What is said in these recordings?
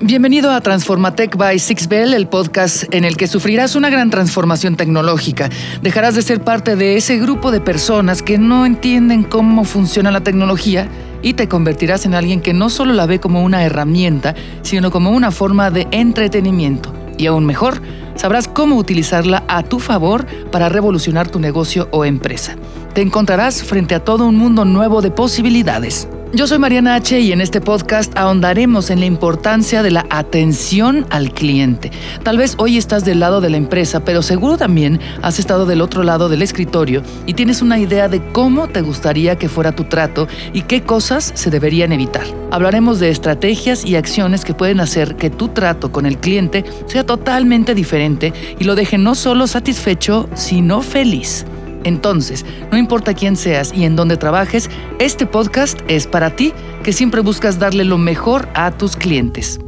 Bienvenido a Transformatech by Sixbell, el podcast en el que sufrirás una gran transformación tecnológica. Dejarás de ser parte de ese grupo de personas que no entienden cómo funciona la tecnología y te convertirás en alguien que no solo la ve como una herramienta, sino como una forma de entretenimiento. Y aún mejor, sabrás cómo utilizarla a tu favor para revolucionar tu negocio o empresa. Te encontrarás frente a todo un mundo nuevo de posibilidades. Yo soy Mariana H y en este podcast ahondaremos en la importancia de la atención al cliente. Tal vez hoy estás del lado de la empresa, pero seguro también has estado del otro lado del escritorio y tienes una idea de cómo te gustaría que fuera tu trato y qué cosas se deberían evitar. Hablaremos de estrategias y acciones que pueden hacer que tu trato con el cliente sea totalmente diferente y lo deje no solo satisfecho, sino feliz. Entonces, no importa quién seas y en dónde trabajes, este podcast es para ti que siempre buscas darle lo mejor a tus clientes.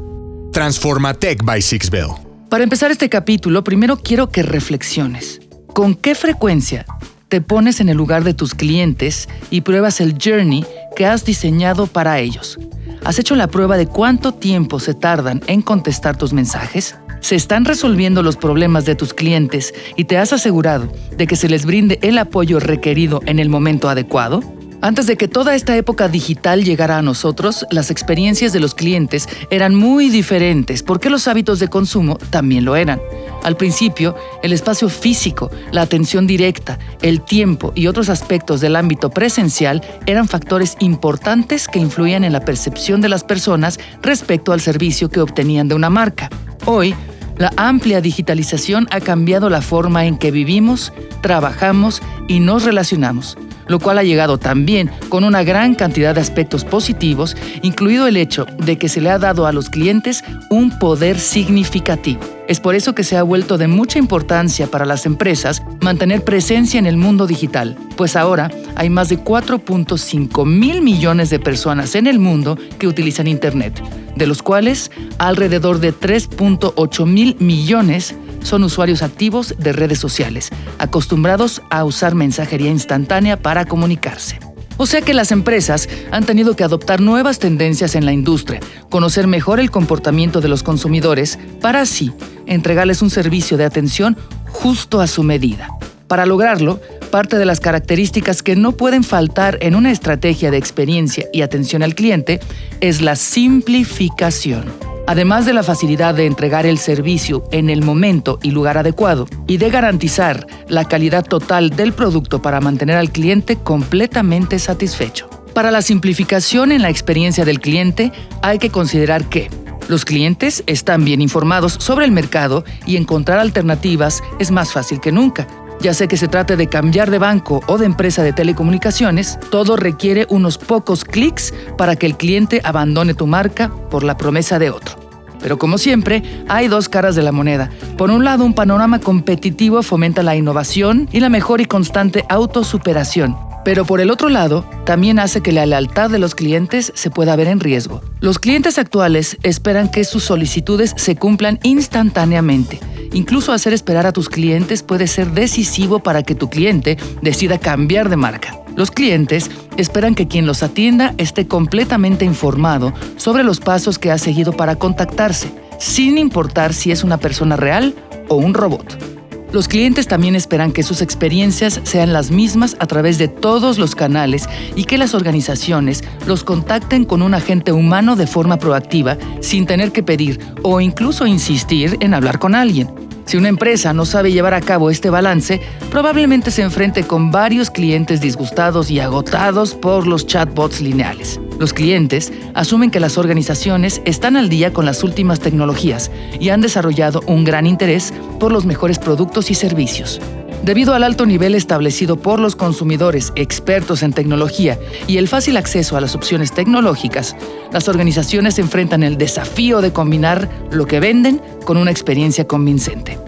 Transforma Tech by Sixbell. Para empezar este capítulo, primero quiero que reflexiones. ¿Con qué frecuencia te pones en el lugar de tus clientes y pruebas el journey que has diseñado para ellos? ¿Has hecho la prueba de cuánto tiempo se tardan en contestar tus mensajes? ¿Se están resolviendo los problemas de tus clientes y te has asegurado de que se les brinde el apoyo requerido en el momento adecuado? Antes de que toda esta época digital llegara a nosotros, las experiencias de los clientes eran muy diferentes porque los hábitos de consumo también lo eran. Al principio, el espacio físico, la atención directa, el tiempo y otros aspectos del ámbito presencial eran factores importantes que influían en la percepción de las personas respecto al servicio que obtenían de una marca. Hoy, la amplia digitalización ha cambiado la forma en que vivimos, trabajamos y nos relacionamos, lo cual ha llegado también con una gran cantidad de aspectos positivos, incluido el hecho de que se le ha dado a los clientes un poder significativo. Es por eso que se ha vuelto de mucha importancia para las empresas mantener presencia en el mundo digital, pues ahora hay más de 4.5 mil millones de personas en el mundo que utilizan Internet de los cuales alrededor de 3.8 mil millones son usuarios activos de redes sociales, acostumbrados a usar mensajería instantánea para comunicarse. O sea que las empresas han tenido que adoptar nuevas tendencias en la industria, conocer mejor el comportamiento de los consumidores para así entregarles un servicio de atención justo a su medida. Para lograrlo, parte de las características que no pueden faltar en una estrategia de experiencia y atención al cliente es la simplificación. Además de la facilidad de entregar el servicio en el momento y lugar adecuado y de garantizar la calidad total del producto para mantener al cliente completamente satisfecho. Para la simplificación en la experiencia del cliente hay que considerar que los clientes están bien informados sobre el mercado y encontrar alternativas es más fácil que nunca, ya sea que se trate de cambiar de banco o de empresa de telecomunicaciones, todo requiere unos pocos clics para que el cliente abandone tu marca por la promesa de otro. Pero como siempre, hay dos caras de la moneda. Por un lado, un panorama competitivo fomenta la innovación y la mejor y constante autosuperación. Pero por el otro lado, también hace que la lealtad de los clientes se pueda ver en riesgo. Los clientes actuales esperan que sus solicitudes se cumplan instantáneamente Incluso hacer esperar a tus clientes puede ser decisivo para que tu cliente decida cambiar de marca. Los clientes esperan que quien los atienda esté completamente informado sobre los pasos que ha seguido para contactarse, sin importar si es una persona real o un robot. Los clientes también esperan que sus experiencias sean las mismas a través de todos los canales y que las organizaciones los contacten con un agente humano de forma proactiva sin tener que pedir o incluso insistir en hablar con alguien. Si una empresa no sabe llevar a cabo este balance, probablemente se enfrente con varios clientes disgustados y agotados por los chatbots lineales. Los clientes asumen que las organizaciones están al día con las últimas tecnologías y han desarrollado un gran interés por los mejores productos y servicios. Debido al alto nivel establecido por los consumidores expertos en tecnología y el fácil acceso a las opciones tecnológicas, las organizaciones enfrentan el desafío de combinar lo que venden con una experiencia convincente.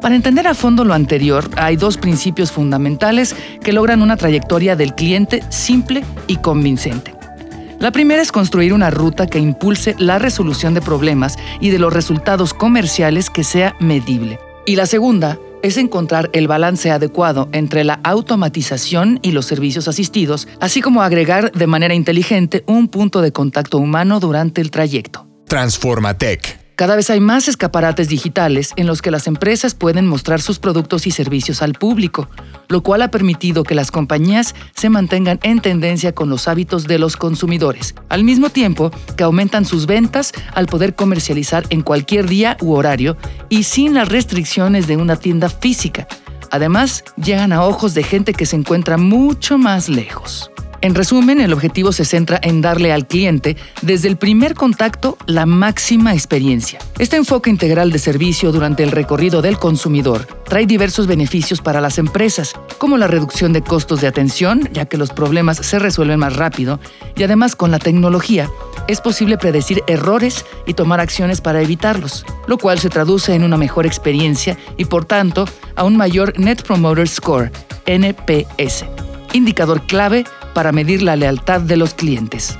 Para entender a fondo lo anterior, hay dos principios fundamentales que logran una trayectoria del cliente simple y convincente. La primera es construir una ruta que impulse la resolución de problemas y de los resultados comerciales que sea medible. Y la segunda es encontrar el balance adecuado entre la automatización y los servicios asistidos, así como agregar de manera inteligente un punto de contacto humano durante el trayecto. Transformatec. Cada vez hay más escaparates digitales en los que las empresas pueden mostrar sus productos y servicios al público, lo cual ha permitido que las compañías se mantengan en tendencia con los hábitos de los consumidores, al mismo tiempo que aumentan sus ventas al poder comercializar en cualquier día u horario y sin las restricciones de una tienda física. Además, llegan a ojos de gente que se encuentra mucho más lejos. En resumen, el objetivo se centra en darle al cliente, desde el primer contacto, la máxima experiencia. Este enfoque integral de servicio durante el recorrido del consumidor trae diversos beneficios para las empresas, como la reducción de costos de atención, ya que los problemas se resuelven más rápido, y además con la tecnología es posible predecir errores y tomar acciones para evitarlos, lo cual se traduce en una mejor experiencia y por tanto a un mayor Net Promoter Score, NPS, indicador clave para medir la lealtad de los clientes.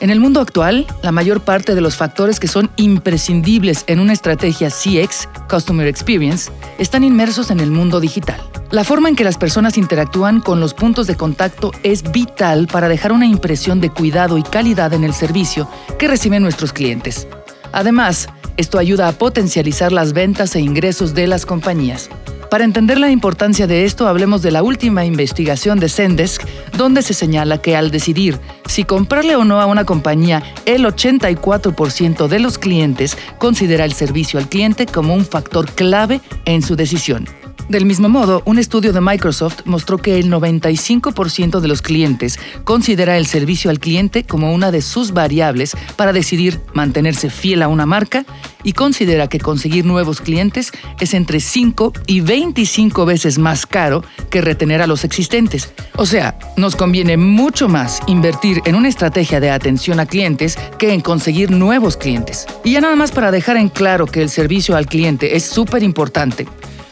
En el mundo actual, la mayor parte de los factores que son imprescindibles en una estrategia CX, Customer Experience, están inmersos en el mundo digital. La forma en que las personas interactúan con los puntos de contacto es vital para dejar una impresión de cuidado y calidad en el servicio que reciben nuestros clientes. Además, esto ayuda a potencializar las ventas e ingresos de las compañías. Para entender la importancia de esto, hablemos de la última investigación de Zendesk, donde se señala que al decidir si comprarle o no a una compañía, el 84% de los clientes considera el servicio al cliente como un factor clave en su decisión. Del mismo modo, un estudio de Microsoft mostró que el 95% de los clientes considera el servicio al cliente como una de sus variables para decidir mantenerse fiel a una marca y considera que conseguir nuevos clientes es entre 5 y 25 veces más caro que retener a los existentes. O sea, nos conviene mucho más invertir en una estrategia de atención a clientes que en conseguir nuevos clientes. Y ya nada más para dejar en claro que el servicio al cliente es súper importante.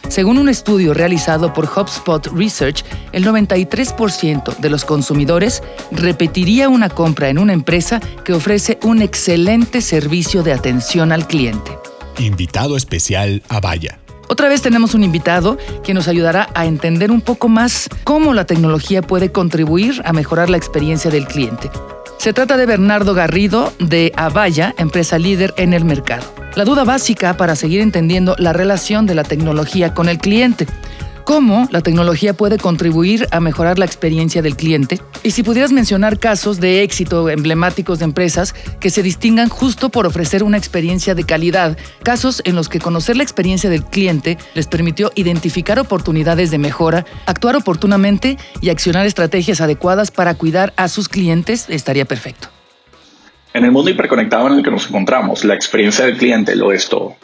Según un estudio realizado por HubSpot Research, el 93% de los consumidores repetiría una compra en una empresa que ofrece un excelente servicio de atención al cliente. Invitado especial a Vaya. Otra vez tenemos un invitado que nos ayudará a entender un poco más cómo la tecnología puede contribuir a mejorar la experiencia del cliente. Se trata de Bernardo Garrido de Avaya, empresa líder en el mercado. La duda básica para seguir entendiendo la relación de la tecnología con el cliente. ¿Cómo la tecnología puede contribuir a mejorar la experiencia del cliente? Y si pudieras mencionar casos de éxito emblemáticos de empresas que se distingan justo por ofrecer una experiencia de calidad, casos en los que conocer la experiencia del cliente les permitió identificar oportunidades de mejora, actuar oportunamente y accionar estrategias adecuadas para cuidar a sus clientes, estaría perfecto. En el mundo hiperconectado en el que nos encontramos, la experiencia del cliente lo es todo.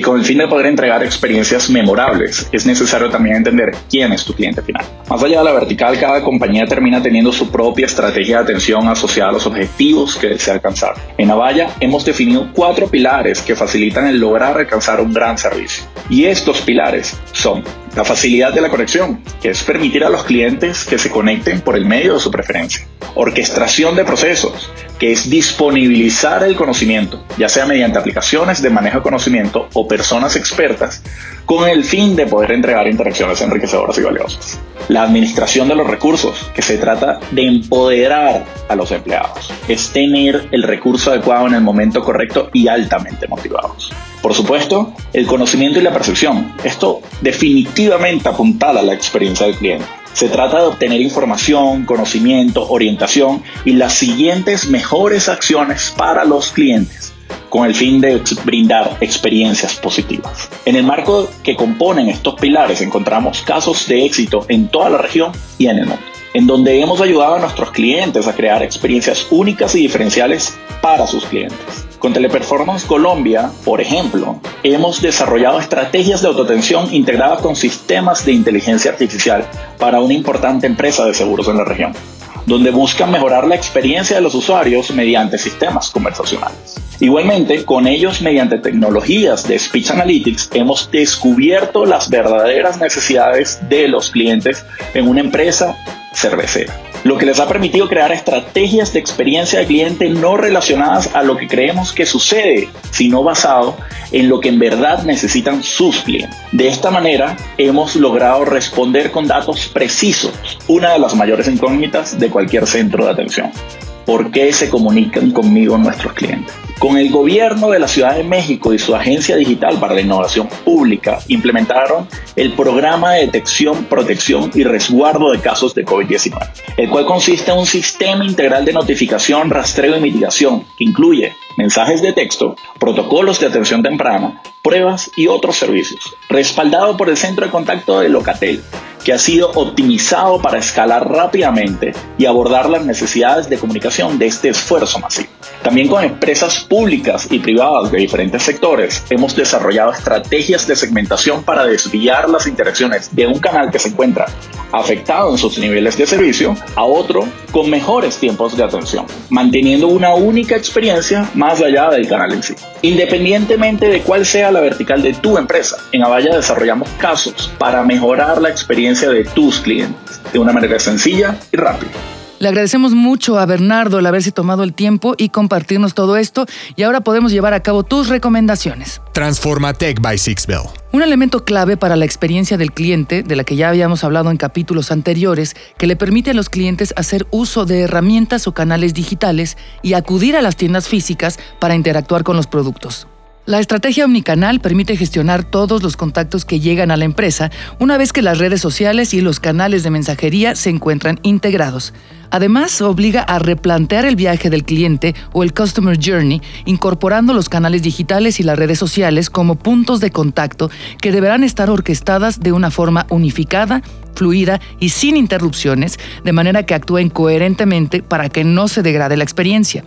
Y con el fin de poder entregar experiencias memorables, es necesario también entender quién es tu cliente final. Más allá de la vertical, cada compañía termina teniendo su propia estrategia de atención asociada a los objetivos que desea alcanzar. En Avaya hemos definido cuatro pilares que facilitan el lograr alcanzar un gran servicio. Y estos pilares son la facilidad de la conexión, que es permitir a los clientes que se conecten por el medio de su preferencia. Orquestación de procesos, que es disponibilizar el conocimiento, ya sea mediante aplicaciones de manejo de conocimiento o personas expertas, con el fin de poder entregar interacciones enriquecedoras y valiosas. La administración de los recursos, que se trata de empoderar a los empleados, es tener el recurso adecuado en el momento correcto y altamente motivados. Por supuesto, el conocimiento y la percepción. Esto definitivamente apuntala a la experiencia del cliente. Se trata de obtener información, conocimiento, orientación y las siguientes mejores acciones para los clientes con el fin de brindar experiencias positivas. En el marco que componen estos pilares encontramos casos de éxito en toda la región y en el mundo, en donde hemos ayudado a nuestros clientes a crear experiencias únicas y diferenciales para sus clientes. Con Teleperformance Colombia, por ejemplo, hemos desarrollado estrategias de autoatención integradas con sistemas de inteligencia artificial para una importante empresa de seguros en la región, donde buscan mejorar la experiencia de los usuarios mediante sistemas conversacionales. Igualmente, con ellos mediante tecnologías de Speech Analytics hemos descubierto las verdaderas necesidades de los clientes en una empresa cervecera lo que les ha permitido crear estrategias de experiencia de cliente no relacionadas a lo que creemos que sucede, sino basado en lo que en verdad necesitan sus clientes. De esta manera, hemos logrado responder con datos precisos, una de las mayores incógnitas de cualquier centro de atención. Por qué se comunican conmigo nuestros clientes. Con el gobierno de la Ciudad de México y su Agencia Digital para la Innovación Pública implementaron el programa de detección, protección y resguardo de casos de COVID-19, el cual consiste en un sistema integral de notificación, rastreo y mitigación que incluye mensajes de texto, protocolos de atención temprana, pruebas y otros servicios, respaldado por el Centro de Contacto de Locatel, que ha sido optimizado para escalar rápidamente y abordar las necesidades de comunicación de este esfuerzo masivo. También con empresas públicas y privadas de diferentes sectores hemos desarrollado estrategias de segmentación para desviar las interacciones de un canal que se encuentra afectado en sus niveles de servicio a otro con mejores tiempos de atención, manteniendo una única experiencia más allá del canal en sí. Independientemente de cuál sea la vertical de tu empresa, en Avaya desarrollamos casos para mejorar la experiencia de tus clientes de una manera sencilla y rápida. Le agradecemos mucho a Bernardo el haberse tomado el tiempo y compartirnos todo esto y ahora podemos llevar a cabo tus recomendaciones. Transforma Tech by Sixbell. Un elemento clave para la experiencia del cliente, de la que ya habíamos hablado en capítulos anteriores, que le permite a los clientes hacer uso de herramientas o canales digitales y acudir a las tiendas físicas para interactuar con los productos. La estrategia omnicanal permite gestionar todos los contactos que llegan a la empresa una vez que las redes sociales y los canales de mensajería se encuentran integrados. Además, obliga a replantear el viaje del cliente o el Customer Journey, incorporando los canales digitales y las redes sociales como puntos de contacto que deberán estar orquestadas de una forma unificada, fluida y sin interrupciones, de manera que actúen coherentemente para que no se degrade la experiencia.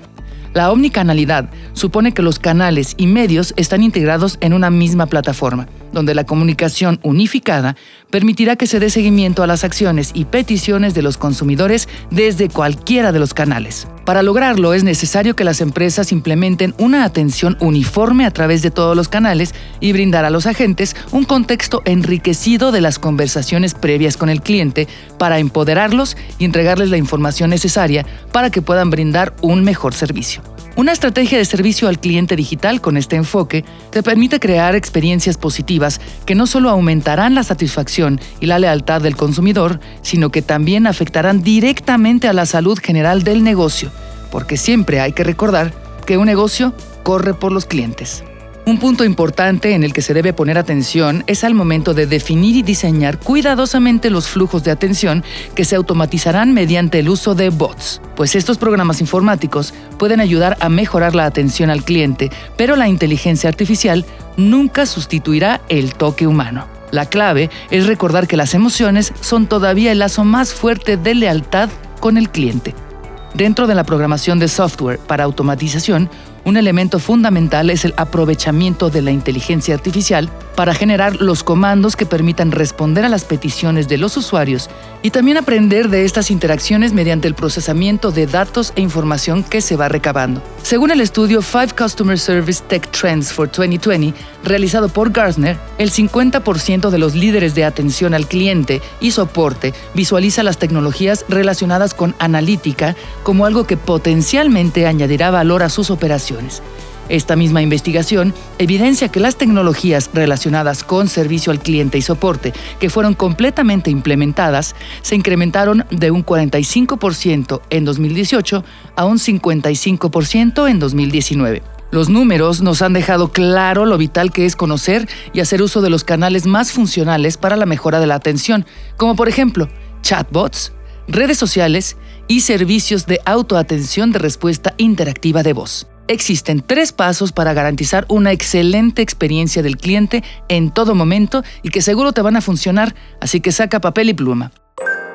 La omnicanalidad supone que los canales y medios están integrados en una misma plataforma, donde la comunicación unificada permitirá que se dé seguimiento a las acciones y peticiones de los consumidores desde cualquiera de los canales. Para lograrlo es necesario que las empresas implementen una atención uniforme a través de todos los canales y brindar a los agentes un contexto enriquecido de las conversaciones previas con el cliente para empoderarlos y entregarles la información necesaria para que puedan brindar un mejor servicio. Una estrategia de servicio al cliente digital con este enfoque te permite crear experiencias positivas que no solo aumentarán la satisfacción y la lealtad del consumidor, sino que también afectarán directamente a la salud general del negocio, porque siempre hay que recordar que un negocio corre por los clientes. Un punto importante en el que se debe poner atención es al momento de definir y diseñar cuidadosamente los flujos de atención que se automatizarán mediante el uso de bots, pues estos programas informáticos pueden ayudar a mejorar la atención al cliente, pero la inteligencia artificial nunca sustituirá el toque humano. La clave es recordar que las emociones son todavía el lazo más fuerte de lealtad con el cliente. Dentro de la programación de software para automatización, un elemento fundamental es el aprovechamiento de la inteligencia artificial para generar los comandos que permitan responder a las peticiones de los usuarios y también aprender de estas interacciones mediante el procesamiento de datos e información que se va recabando. Según el estudio Five Customer Service Tech Trends for 2020, realizado por Gartner, el 50% de los líderes de atención al cliente y soporte visualiza las tecnologías relacionadas con analítica como algo que potencialmente añadirá valor a sus operaciones esta misma investigación evidencia que las tecnologías relacionadas con servicio al cliente y soporte que fueron completamente implementadas se incrementaron de un 45% en 2018 a un 55% en 2019. Los números nos han dejado claro lo vital que es conocer y hacer uso de los canales más funcionales para la mejora de la atención, como por ejemplo chatbots, redes sociales y servicios de autoatención de respuesta interactiva de voz. Existen tres pasos para garantizar una excelente experiencia del cliente en todo momento y que seguro te van a funcionar, así que saca papel y pluma.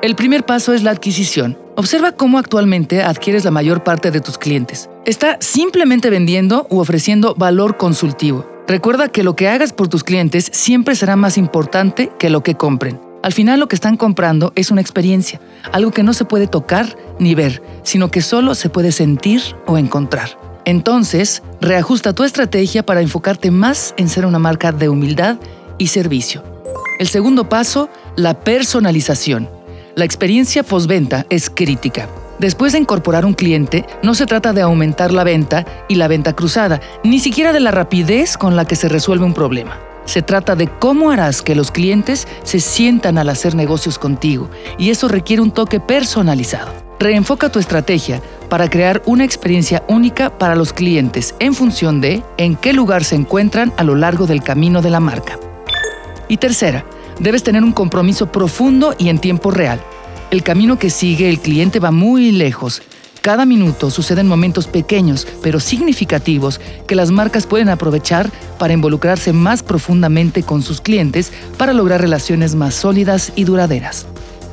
El primer paso es la adquisición. Observa cómo actualmente adquieres la mayor parte de tus clientes. Está simplemente vendiendo u ofreciendo valor consultivo. Recuerda que lo que hagas por tus clientes siempre será más importante que lo que compren. Al final lo que están comprando es una experiencia, algo que no se puede tocar ni ver, sino que solo se puede sentir o encontrar. Entonces, reajusta tu estrategia para enfocarte más en ser una marca de humildad y servicio. El segundo paso, la personalización. La experiencia postventa es crítica. Después de incorporar un cliente, no se trata de aumentar la venta y la venta cruzada, ni siquiera de la rapidez con la que se resuelve un problema. Se trata de cómo harás que los clientes se sientan al hacer negocios contigo, y eso requiere un toque personalizado. Reenfoca tu estrategia para crear una experiencia única para los clientes en función de en qué lugar se encuentran a lo largo del camino de la marca. Y tercera, debes tener un compromiso profundo y en tiempo real. El camino que sigue el cliente va muy lejos. Cada minuto suceden momentos pequeños pero significativos que las marcas pueden aprovechar para involucrarse más profundamente con sus clientes para lograr relaciones más sólidas y duraderas.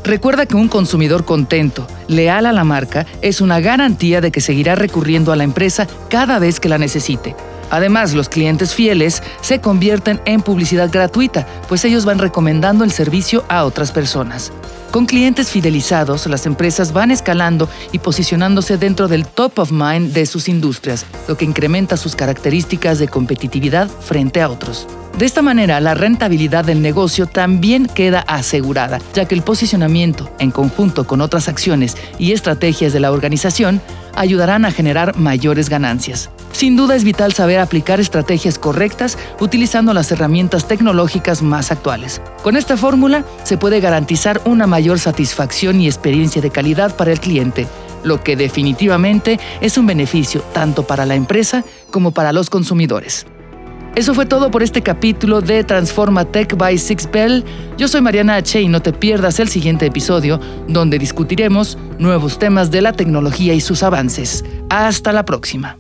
Recuerda que un consumidor contento, leal a la marca, es una garantía de que seguirá recurriendo a la empresa cada vez que la necesite. Además, los clientes fieles se convierten en publicidad gratuita, pues ellos van recomendando el servicio a otras personas. Con clientes fidelizados, las empresas van escalando y posicionándose dentro del top of mind de sus industrias, lo que incrementa sus características de competitividad frente a otros. De esta manera, la rentabilidad del negocio también queda asegurada, ya que el posicionamiento, en conjunto con otras acciones y estrategias de la organización, ayudarán a generar mayores ganancias. Sin duda es vital saber aplicar estrategias correctas utilizando las herramientas tecnológicas más actuales. Con esta fórmula se puede garantizar una mayor satisfacción y experiencia de calidad para el cliente, lo que definitivamente es un beneficio tanto para la empresa como para los consumidores. Eso fue todo por este capítulo de Transforma Tech by Six Bell. Yo soy Mariana H y no te pierdas el siguiente episodio donde discutiremos nuevos temas de la tecnología y sus avances. Hasta la próxima.